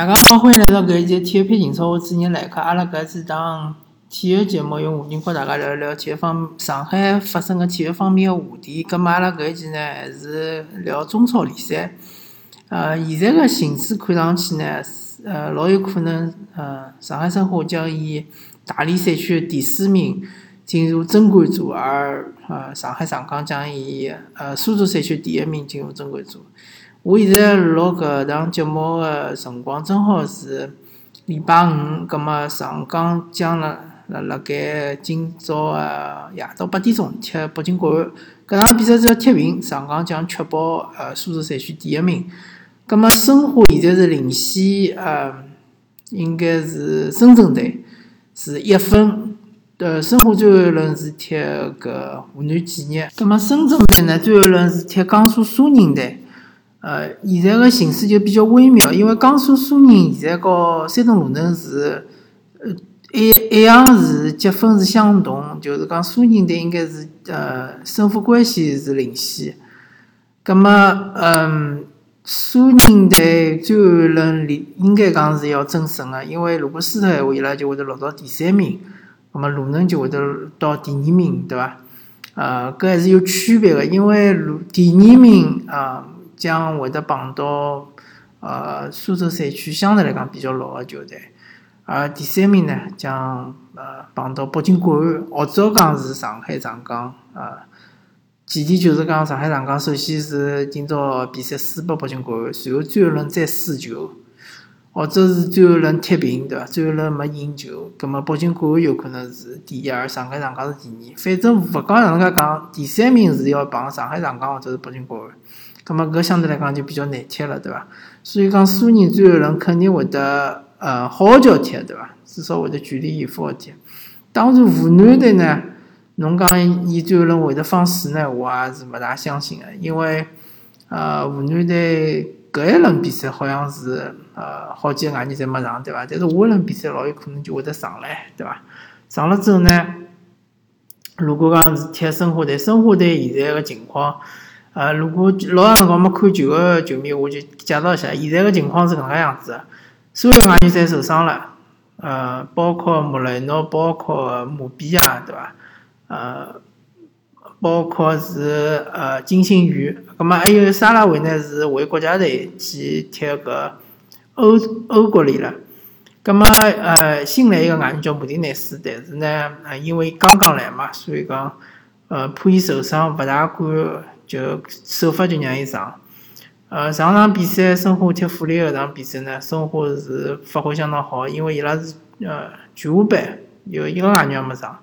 大家好，欢迎来到搿一期体育篇情操，我主持人来客。阿拉搿是档体育节目，用吴宁和大家聊一聊体育方上海发生个体育方面个话题。葛末阿拉搿一期呢，还是聊中超联赛。呃，现在个形势看上去呢，呃，老有可能，呃，上海申花将以大连赛区第四名进入争冠组，而呃，上海上港将以呃苏州赛区第一名进入争冠组。我现在录搿档节目个辰光，正好是礼拜五，葛末上港将辣辣辣盖今朝个夜到八点钟踢北京国安。搿场比赛只要踢平，上港将确保呃苏州赛区第一名。葛末申花现在是领先，呃，应该是深圳队是一分。呃，申花最后一轮是踢搿湖南建业，葛末深圳队呢最后一轮是踢江苏苏宁队。呃，现在个形势就比较微妙，因为江苏苏宁现在和山东鲁能是，呃，一一样是积分是相同，就是讲苏宁队应该是呃胜负关系是领先。葛么，嗯，苏宁队最后一轮里应该讲是要争胜个，因为如果输脱闲话，伊拉就会得落到第三名，葛么鲁能就会得到第二名，对伐？呃，搿还是有区别个，因为鲁第二名啊。将会得碰到呃苏州赛区相对来讲比较老个球队，而第三名呢将呃碰到北京国安，或者讲是上海上港啊。前提就是讲上海上港首先是今朝比赛输拨北京国安，随后最后轮再输球，或者是最后轮踢平，对伐？最后轮没赢球，葛末北京国安有可能是第一，而上海上港是第二。反正勿讲哪能介讲，第三名是要碰上海上港或者是北京国安。那么搿相对来讲就比较难踢了，对伐？所以讲苏宁最后轮肯定会得呃好好叫踢，对伐？至少会得全力以赴个踢。当然湖南队呢，侬讲伊最后轮会得放水呢，我也是勿大相信个，因为呃湖南队搿一轮比赛好像是呃好几个外援侪没上，对伐？但是下一轮比赛老有可能就会得上来，对伐？上了之后呢，如果讲是踢申花队，申花队现在个情况。呃，如果老长辰光没看球个球迷，我就介绍一下，现在个情况是搿能介样子个，所有外援侪受伤了，呃，包括穆雷诺，包括穆比亚，对伐？呃，包括是呃金星宇，葛末还有沙拉维呢，是为国家队去踢搿欧欧国联了。葛末呃新来一个外援叫穆迪内斯，但是呢，呃因为刚刚来嘛，所以讲呃怕伊受伤，勿大敢。就首发就让伊上，呃，上场比赛申花踢富力搿场比赛呢，申花是发挥相当好，因为伊拉是呃全华班，有一个外援也没上，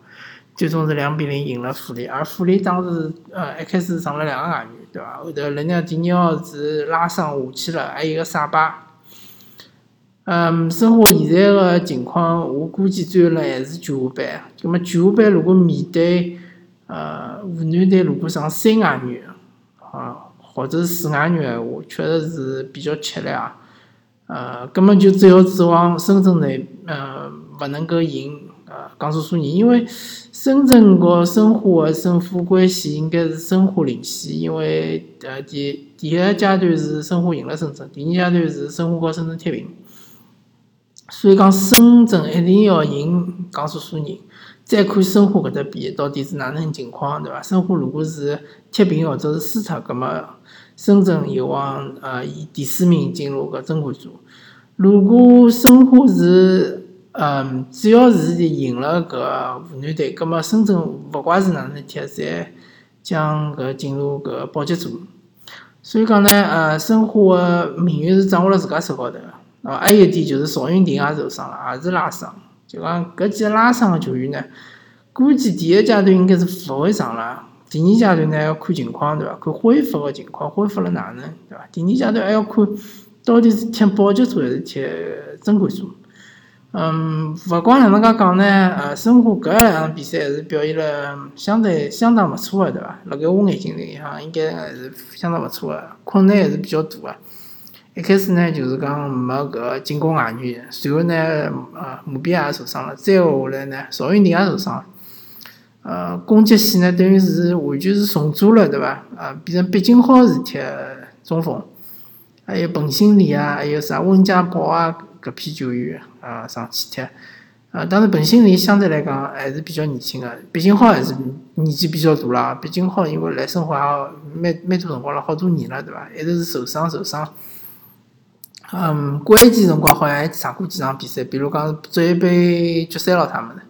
最终是两比零赢了富力。而富力当时呃一开始上了两个外援，对伐？后头人家第二号是拉伤下去了，还有一个萨巴。嗯，申花现在个情况，我估计最后呢还是全华班。葛末全华班如果面对呃湖南队，如果上三外援。啊，或者是四外援闲话，确实是比较吃力啊。呃，根本就只有指望深圳队，呃，勿能够赢呃江苏苏宁，因为深圳和申花的胜负关系应该是申花领先，因为呃第第一阶段是申花赢了深圳，第二阶段是申花和深圳踢平，所以讲深圳一定要赢江苏苏宁。再看申花搿搭比到底是哪能情况，对伐？申花如果是踢平或者是输脱，葛末深圳有望呃以第四名进入搿争冠组。如果申花是嗯只要是赢了搿湖南队，葛末深圳勿怪是哪能踢，侪将搿进入搿保级组。所以讲呢，呃，申花个命运是掌握辣自家手高头。哦，还有一点就是赵云霆也受伤了，也是拉伤。就讲搿几个拉伤个球员呢，估计第一阶段应该是勿会上了。第二阶段呢要看情况，对伐？看恢复个情况，恢复了哪能，对伐？第二阶段还要看到底是踢保级组还是踢正规组。嗯，勿管哪能介讲呢，呃，申花搿两场比赛还是表现了相对相当勿错个，对伐？辣盖我眼睛里向应该还是相当勿错个，困难还是比较大个。一开始呢，就是讲没搿进攻外援，随后呢，呃，穆比也受伤了，再后来呢，邵云霆也受伤了，呃，攻击线呢，等于是完全是重组了，对伐？呃，变成毕金浩是踢中锋，还有彭新礼啊，还有啥温家宝啊，搿批球员啊上去踢。呃，当然，彭新林相对来讲还是比较年轻个，毕竟好还是年纪比较大啦。毕竟好，因为来申花也蛮蛮多辰光了，好多年了，对伐？一直是受伤受伤。嗯，关键辰光好像还上过几场比赛，比如讲足协杯决赛咯，他们的。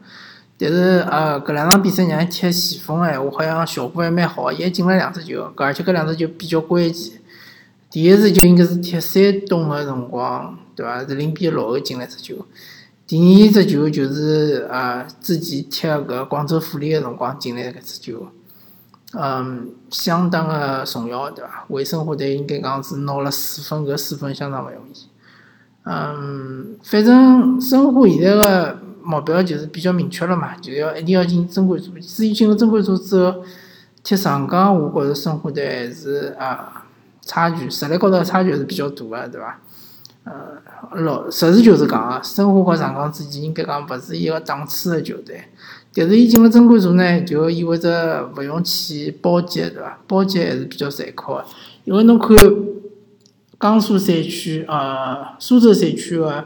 但是呃，搿两场比赛让伊踢前锋个闲话，好像效果还蛮好，伊还进了两只球，搿而且搿两只球比较关键。第一次就应该是踢山东个辰光，对伐？是零比六后进了只球。第二只球就是呃，之前踢搿广州富力个辰光进来搿只球，嗯，相当个重要，对伐？为申花队应该讲是拿了四分，搿四分相当勿容易。嗯，反正申花现在个目标就是比较明确了嘛，就要一定要进争冠组。至于进了争冠组之后，踢上港，我觉着申花队还是啊，差距实力高头差距还是比较大个，对伐？呃，老实事求是讲啊，申花和上港之间应该讲勿是一个档次的球队。但是伊进了争冠组呢，就意味着勿用去保级，对伐？保级还是比较残酷的，因为侬看江苏赛区呃苏州赛区的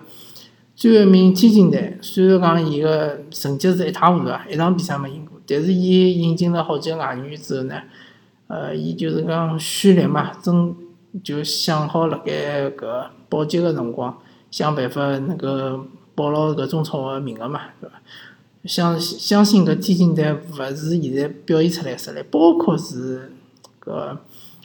最后一名天津队，虽然讲伊个成绩是一塌糊涂啊，一场比赛没赢过，但是伊引进了好几个外援之后呢，呃，伊就是讲蓄力嘛，争就想好辣盖搿。保级个辰光，想办法能够保牢搿中超个名额嘛，对伐？相相信搿天津队勿是现在表现出来实力，包括是搿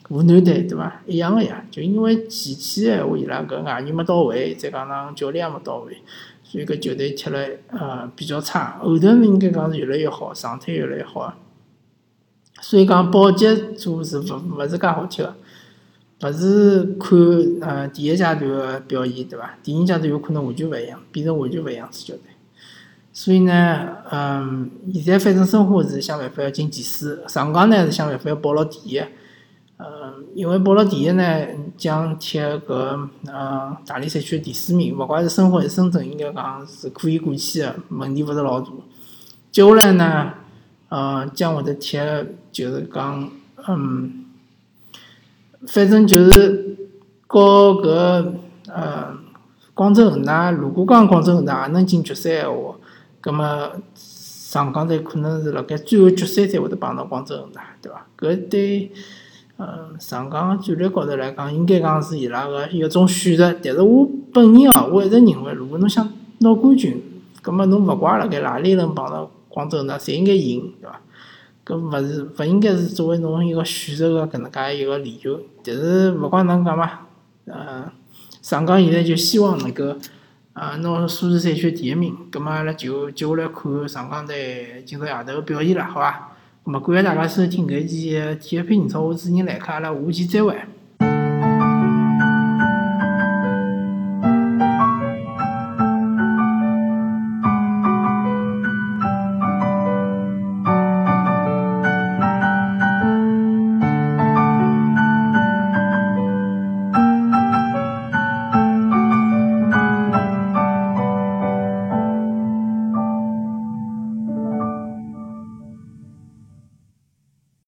湖南队，对伐？一样个呀，就因为前期闲话伊拉搿外援没到位，再加上教练也没到位，所以搿球队踢了呃比较差。后头应该讲是越来越好，状态越来越好。所以讲保级组是勿勿是介好踢个。勿是看呃第一阶段个表现对伐？第二阶段有可能完全勿一样，变成完全勿一样子球队。所以呢，嗯，现在反正申花是想办法要进前四，上港呢是想办法要保牢第一。嗯，因为保牢第一呢，将踢搿嗯大连赛区第四名，勿管是申花还是深圳，应该讲是可以过去个，问题勿是老大。接下来呢，呃，将会得踢就是讲嗯。反正就是和搿呃广州恒大，如果讲广州恒大也能进决赛闲话，葛末上港队可能是辣盖最后决赛才会得碰到广州恒大，对伐？搿对嗯上港战略高头来讲，应该讲是伊拉个一种选择。但是我本人啊，我一直认为，如果侬想拿冠军，葛末侬勿怪辣盖哪里能碰到广州恒大，侪应该赢，对伐？搿勿是勿应该是作为侬一个选择个搿能介一个理由，但是勿管哪能讲嘛，呃，上港现在就希望能够呃拿苏州赛区第一名，葛末阿拉就接下来看上港队今朝夜头个表现了，好伐？葛末感谢大家收听搿期体育配英超，我是人来客，阿拉下期再会。